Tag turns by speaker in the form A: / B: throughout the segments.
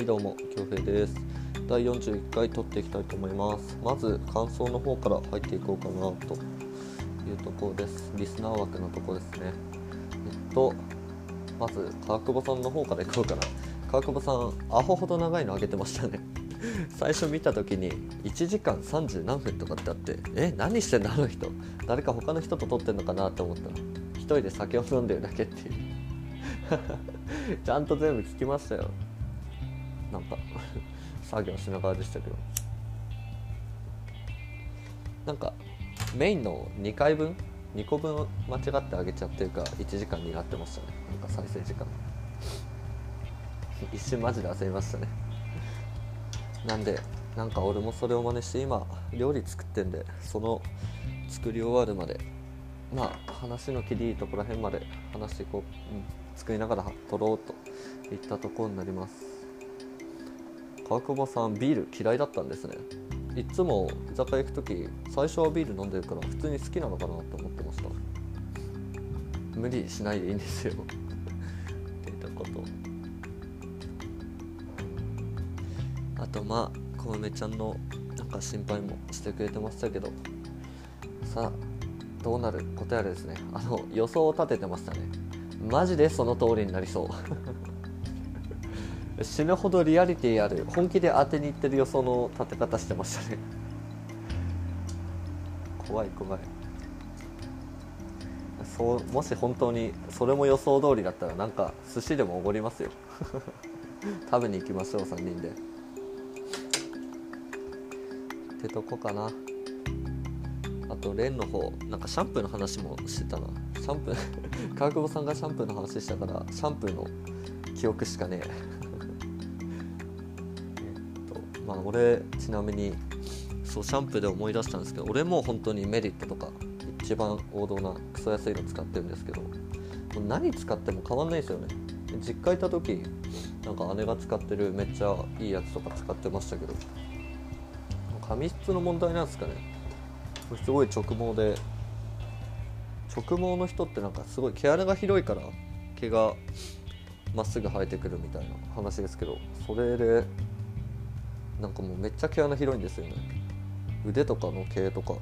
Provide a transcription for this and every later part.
A: はいどうも京平です。第41回撮っていきたいと思います。まず感想の方から入っていこうかなというところです。リスナー枠のとこですね。えっとまず川久保さんの方からいこうかな。川久保さんアホほど長いの上げてましたね。最初見た時に1時間30何分とかってあってえ何してんだあの人？誰か他の人と撮ってんのかなって思ったら一人で酒を飲んでるだけっていう。ちゃんと全部聞きましたよ。なんか 作業しながらでしたけど。なんかメインの2回分？2個分間違ってあげちゃってるか1時間になってましたね。なんか再生時間。一瞬マジで焦りましたね。なんでなんか俺もそれを真似して今料理作ってんでその作り終わるまでまあ話の切りいいところへんまで話していこう、うん、作りながら撮ろうといったところになります。川久保さんビール嫌いだったんですね。いつも居酒屋行く時最初はビール飲んでるから普通に好きなのかなと思ってました。無理しないでいいんですよ。っていたこと。あとまあ小梅ちゃんのなんか心配もしてくれてましたけど。さあどうなる？ことやらですね。あの予想を立ててましたね。マジでその通りになりそう。死ぬほどリアリティある本気で当てにいってる予想の立て方してましたね。怖い怖い。そうもし本当にそれも予想通りだったらなんか寿司でもおごりますよ。食べに行きましょう3人で。ってとこかな。あとレンの方。なんかシャンプーの話もしてたな。シャンプー 川久保さんがシャンプーの話したからシャンプーの記憶しかねえ。まあ俺ちなみにそうシャンプーで思い出したんですけど俺も本当にメリットとか一番王道なクソ安いの使ってるんですけど何使っても変わんないですよね。実家行った時なんか姉が使ってるめっちゃいいやつとか使ってましたけど髪質の問題なんですかね。すごい直毛で直毛の人ってなんかすごい毛穴が広いから毛がまっすぐ生えてくるみたいな話ですけどそれでなんかもうめっちゃ毛穴広いんですよね。腕とかの毛とか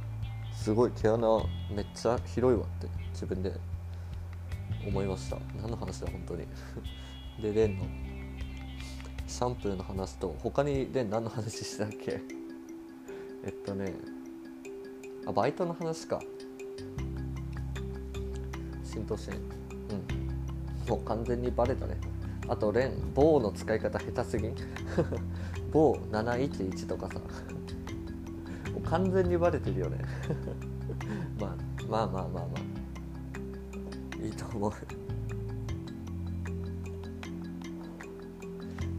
A: すごい毛穴めっちゃ広いわって自分で思いました。何の話だ本当に。でレンのシャンプーの話と他にレン何の話したっけ？えっとねあバイトの話か。浸透してうん。もう完全にバレたね。あとレン棒の使い方下手すぎん？棒711とかさ。もう完全にバレてるよね。まあまあまあまあまあ。いいと思う。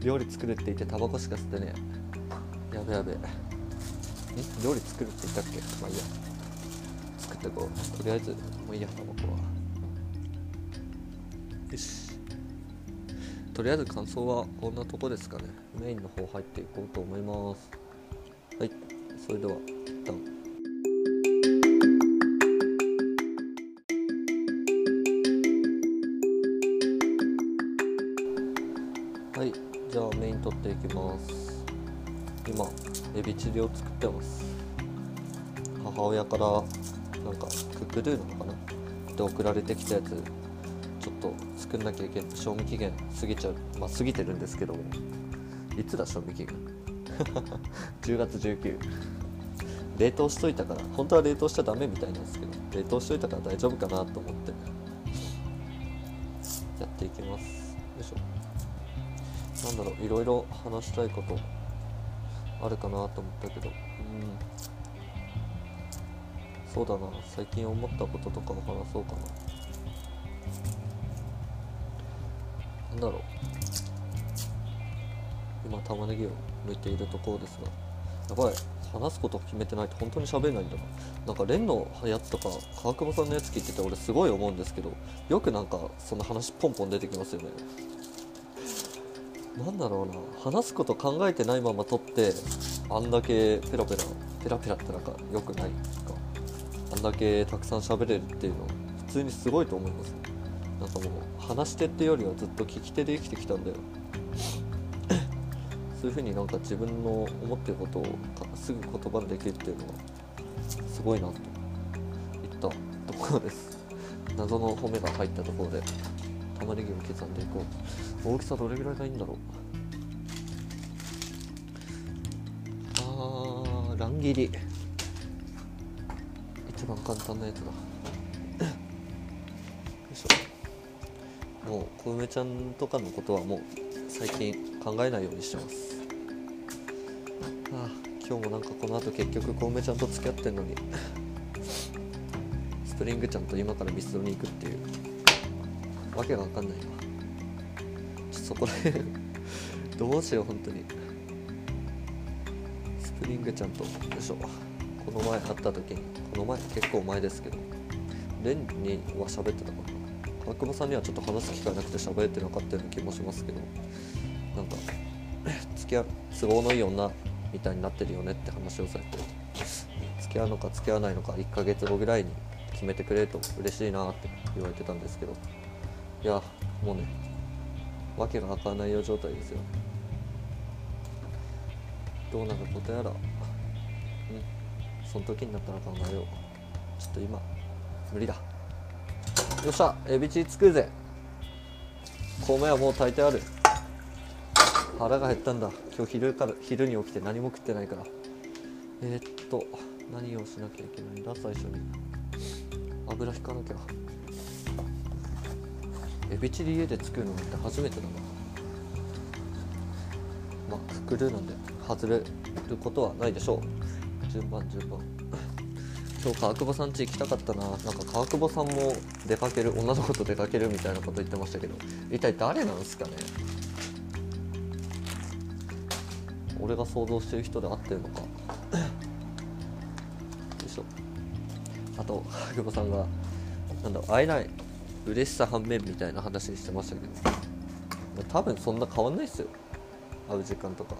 A: 料理作るって言ってタバコしか吸ってねや。べやべ。ん料理作るって言ったっけ？まあいいや。作ってこう。とりあえずもういいやタバコは。よし。とりあえず感想はこんなとこですかね。メインの方入っていこうと思います。はいそれでは一旦。はいじゃあメイン取っていきます。今エビチリを作ってます。母親からなんかクックドゥなのかな？で送られてきたやつ。と作んなきゃいけない賞味期限過ぎちゃうまあ過ぎてるんですけど。もいつだ賞味期限？10月19冷凍しといたから。本当は冷凍しちゃダメみたいなんですけど。冷凍しといたから大丈夫かなと思って。やっていきます。よいしょ。なんだろういろいろ話したいことあるかなと思ったけど。うん。そうだな。最近思ったこととかを話そうかな。なんだろう。今玉ねぎを剥いているところですが。やばい。話すことを決めてないと本当に喋れないんだな。なんかレンのやつとか川久保さんのやつ聞いてて俺すごい思うんですけどよくなんかその話ポンポン出てきますよね。なんだろうな。話すこと考えてないまま撮ってあんだけペラペラペラペラってなんか良くないか。あんだけたくさん喋れるっていうの普通にすごいと思います。なんかもう話し手ってよりはずっと聞き手で生きてきたんだよ。そういうふうになんか自分の思ってることをすぐ言葉にできるっていうのはすごいなといったところです。謎の褒めが入ったところで。玉ねぎを刻んでいこう。大きさどれぐらいがいいんだろう。あー乱切り。一番簡単なやつだ。もう小梅ちゃんとかのことはもう最近考えないようにしてます。ああ今日もなんかこの後結局小梅ちゃんと付き合ってんのに。スプリングちゃんと今からミスドに行くっていう。わけが分かんないなちょっとそこら辺どうしよう本当に。スプリングちゃんとよいしょ。この前会った時にこの前結構前ですけどレンには喋ってたかな。川久保さんにはちょっと話す機会なくて喋ってなかったような気もしますけどなんか 付き合う都合のいい女みたいになってるよねって話をされて付き合うのか付き合わないのか1ヶ月後ぐらいに決めてくれると嬉しいなって言われてたんですけどいやもうねわけが分からないよ状態ですよ。どうなることやらうんその時になったら考えよう。ちょっと今無理だ。よっしゃエビチリ作るぜ。米はもう炊いてある。腹が減ったんだ。今日昼から昼に起きて何も食ってないから。えー、っと何をしなきゃいけないんだ？最初に。油引かなきゃ。エビチリ家で作るのって初めてだな。まあククルーなんで外れることはないでしょう。順番順番。今日川久保さん家行きたかったな。なんか川久保さんも出かける女の子と出かけるみたいなこと言ってましたけど一体誰なんすかね？俺が想像してる人で合ってるのか？よいしょ。あと川久保さんがなんだ会えない嬉しさ反面みたいな話してましたけど多分そんな変わんないっすよ。会う時間とか。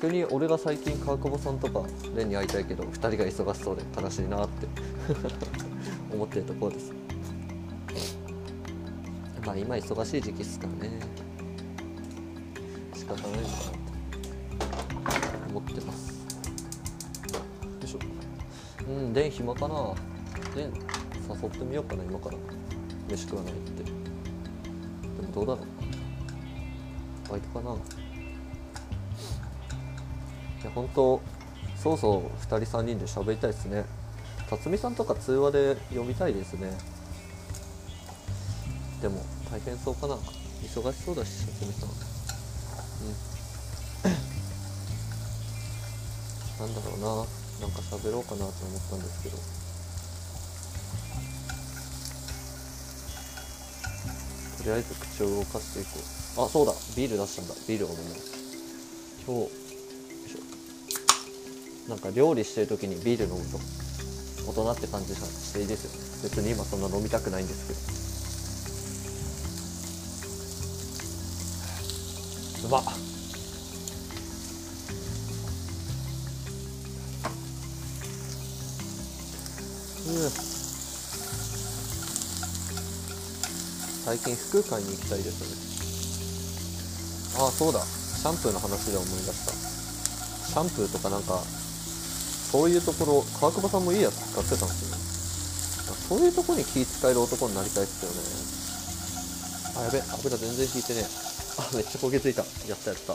A: 逆に俺が最近川久保さんとかレンに会いたいけど2人が忙しそうで悲しいなって 思ってるところです。まあ今忙しい時期っすからね。仕方ないのかなって思ってます。よいしょ。うんレン暇かな。レン誘ってみようかな今から。飯食わないって。でもどうだろう。バイトかな。いや本当そうそう2人3人で喋りたいですね。辰巳さんとか通話で読みたいですね。でも大変そうかな。忙しそうだし辰巳さん。うん。なんだろうな。なんか喋ろうかなと思ったんですけど。とりあえず口を動かしていこう。あそうだ。ビール出したんだ。ビールを飲も今日なんか料理してる時にビール飲むと大人って感じがしていいですよね。別に今そんな飲みたくないんですけど。うまっ。うん。最近服買いに行きたいですね。ああそうだ。シャンプーの話で思い出した。シャンプーとかなんかそういうところ川久保さんもいいやつ使ってたんですよね。そういうとこに気使える男になりたいっすよね。あやべ油全然引いてねあめっちゃ焦げついた。やったやった。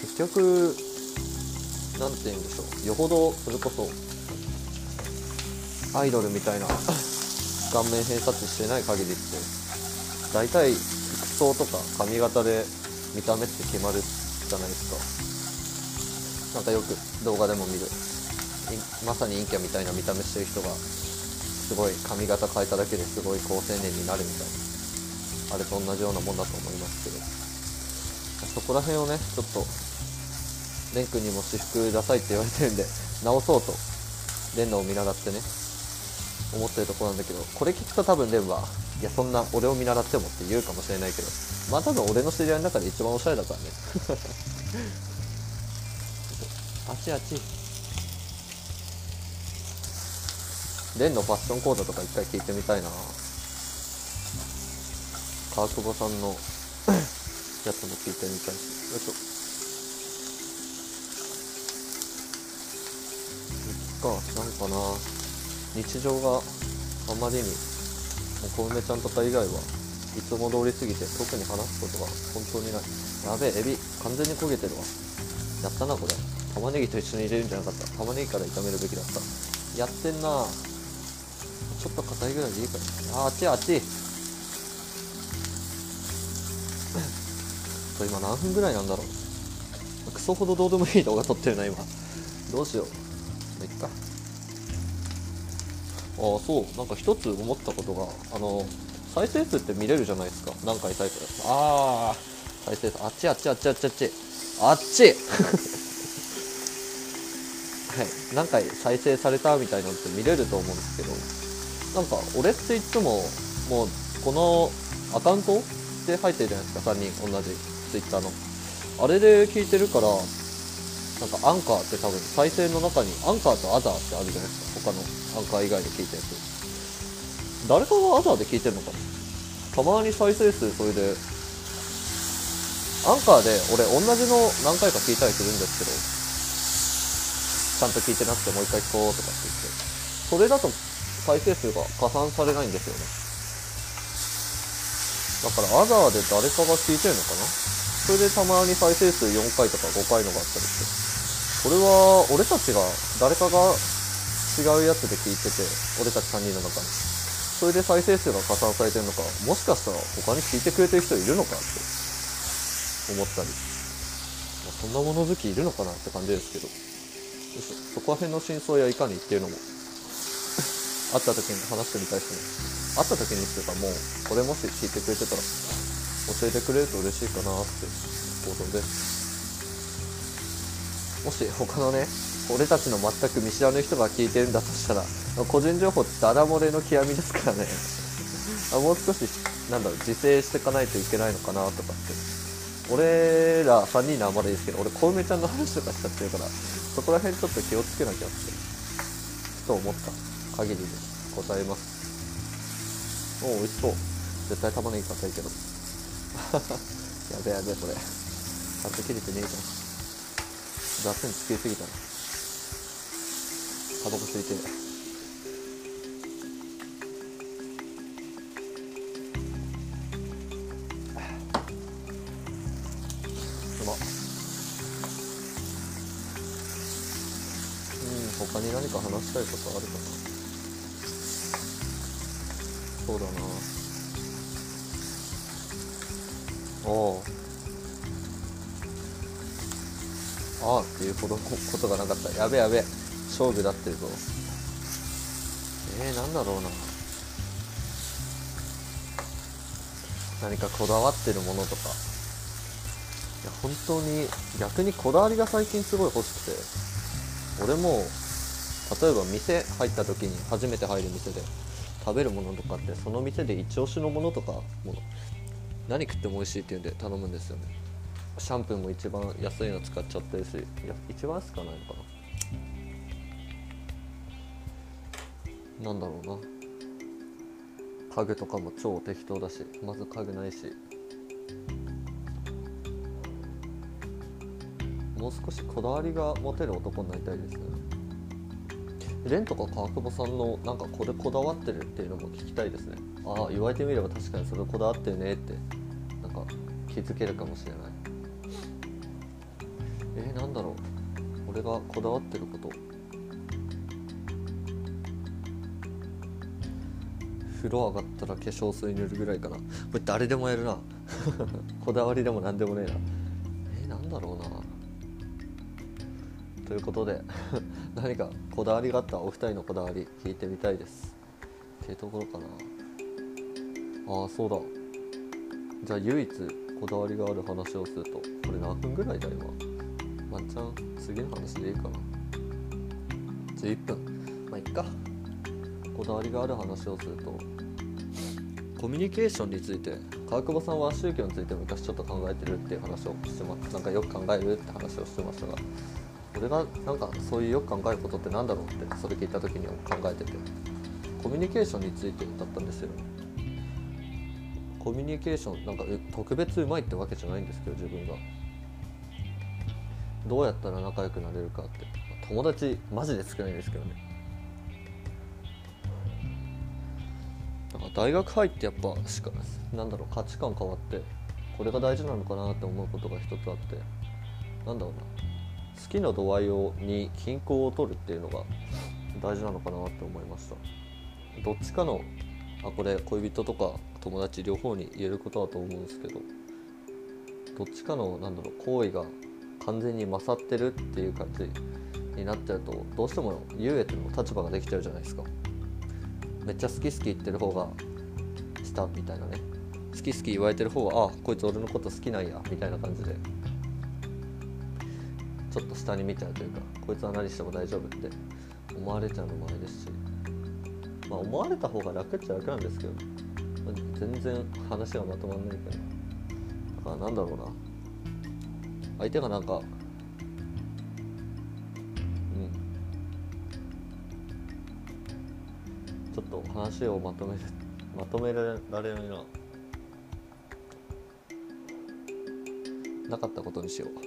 A: 結局なんて言うんでしょう。よほどそれこそアイドルみたいな顔面偏差値してない限りって大体服装とか髪型で見た目って決まるじゃないですか。なんかよく動画でも見る。まさに陰キャみたいな見た目してる人がすごい髪型変えただけですごい好青年になるみたいな。あれと同じようなもんだと思いますけど。そこら辺をねちょっとレン君にも私服ダサいって言われてるんで直そうと。レンのを見習ってね。思ってるとこなんだけどこれ聞くと多分レンはいやそんな俺を見習ってもって言うかもしれないけどまあ多分俺の知り合いの中で一番おしゃれだからね。あちあち。レンのファッション講座とか一回聞いてみたいな。川久保さんの やつも聞いてみたいし。よいしょ。かなんかな。日常があまりに小梅ちゃんとか以外はいつも通り過ぎて特に話すことが本当にない。やべえエビ完全に焦げてるわ。やったなこれ。玉ねぎと一緒に入れるんじゃなかった。玉ねぎから炒めるべきだった。やってんな。ちょっと硬いぐらいでいいからああっちあっち。これ今何分ぐらいなんだろう。クソほどどうでもいい動画撮ってるな今。どうしよう。まいっか。ああそう。なんか一つ思ったことがあの再生数って見れるじゃないですか。何回再生ああ再生数。あっちあっちあっちあっちあっち。あっち。はい。何回再生されたみたいなのって見れると思うんですけど。なんか俺っていつももうこのアカウントで入ってるじゃないですか。3人同じ。Twitter の。あれで聞いてるからなんかアンカーって多分再生の中にアンカーとアザーってあるじゃないですか。他のアンカー以外で聞いたやつ。誰かがアザーで聞いてるのかな？たまに再生数それで。アンカーで俺同じの何回か聞いたりするんですけどちゃんと聞いてなくてもう一回聞こうとかって言って。それだと再生数が加算されないんですよね。だからアザーで誰かが聞いてるのかな？それでたまに再生数4回とか5回のがあったりして。これは俺たちが誰かが違うやつで聞いてて俺たち3人の中に。それで再生数が加算されてるのかもしかしたら他に聞いてくれてる人いるのかって思ったり、ま、そんなもの好きいるのかなって感じですけど。そこら辺の真相やいかにっていうのも会った時に話してみたいですね会った時にっていうかもうこれもし聞いてくれてたら教えてくれると嬉しいかなって報道で。すもし他のね俺たちの全く見知らぬ人が聞いてるんだとしたら個人情報ってダラ漏れの極みですからね。あもう少しなんだろう自制していかないといけないのかなとかって。俺ら3人のあんまりですけど俺小梅ちゃんの話とかしちゃってるからそこら辺ちょっと気をつけなきゃってふと思った。限りでございます。おお美味しそう。絶対玉ねぎ硬いけど。やべやべこれ。ちゃんと切れてねえじゃん雑につけすぎたな。タバコ吸いて。うん他に何か話したいことあるかな。そうだな。おあ。あっていうほどことがなかった。やべやべ。勝負だってるぞ。えー、なんだろうな。何かこだわってるものとか。いや本当に逆にこだわりが最近すごい欲しくて。俺も例えば店入った時に初めて入る店で食べるものとかってその店で一押しのものとかもの何食っても美味しいっていうんで頼むんですよね。シャンプーも一番安いの使っちゃってるしいや一番安くはないのかな。なんだろうな。家具とかも超適当だしまず家具ないし。もう少しこだわりが持てる男になりたいですね。レンとか川久保さんのなんかこれこだわってるっていうのも聞きたいですね。ああ言われてみれば確かにそれこだわってるねってなんか気づけるかもしれない。えー、なんだろう。俺がこだわってること。風呂上がったら化粧水塗るぐらいかな。これ誰でもやるな。こだわりでも何でもねえな。えー、なんだろうな。ということで 何かこだわりがあったお二人のこだわり聞いてみたいです。っていうところかな。ああそうだ。じゃあ唯一こだわりがある話をするとこれ何分ぐらいだ今？まっちゃん次の話でいいかな。11分。まあいっか。こだわりがある話をするとコミュニケーションについて川久保さんは宗教について昔ちょっと考えてるっていう話をしてます。なんかよく考えるって話をしてましたが俺がなんかそういうよく考えることってなんだろうってそれ聞いた時に考えててコミュニケーションについてだったんですよ。コミュニケーションなんか特別うまいってわけじゃないんですけど自分が。どうやったら仲良くなれるかって。友達マジで少ないんですけどね。大学入ってやっぱしかなんだろう価値観変わってこれが大事なのかなって思うことが一つあってなんだろうな好きな度合いをに均衡を取るっていうのが大事なのかなって思いました。どっちかのあこれ恋人とか友達両方に言えることだと思うんですけどどっちかのなんだろう行為が完全に勝ってるっていう感じになっちゃうとどうしても優越の立場ができちゃうじゃないですか。めっちゃ好き好き言ってる方が下みたいなね。好き好き言われてる方はあこいつ俺のこと好きなんやみたいな感じでちょっと下に見ちゃうというかこいつは何しても大丈夫って思われちゃうのもあれですし。まあ思われた方が楽っちゃ楽なんですけど、全然話がまとまんないけどだからなんだろうな。相手がなんかちょっと話をまとめる まとめられないななかったことにしよう。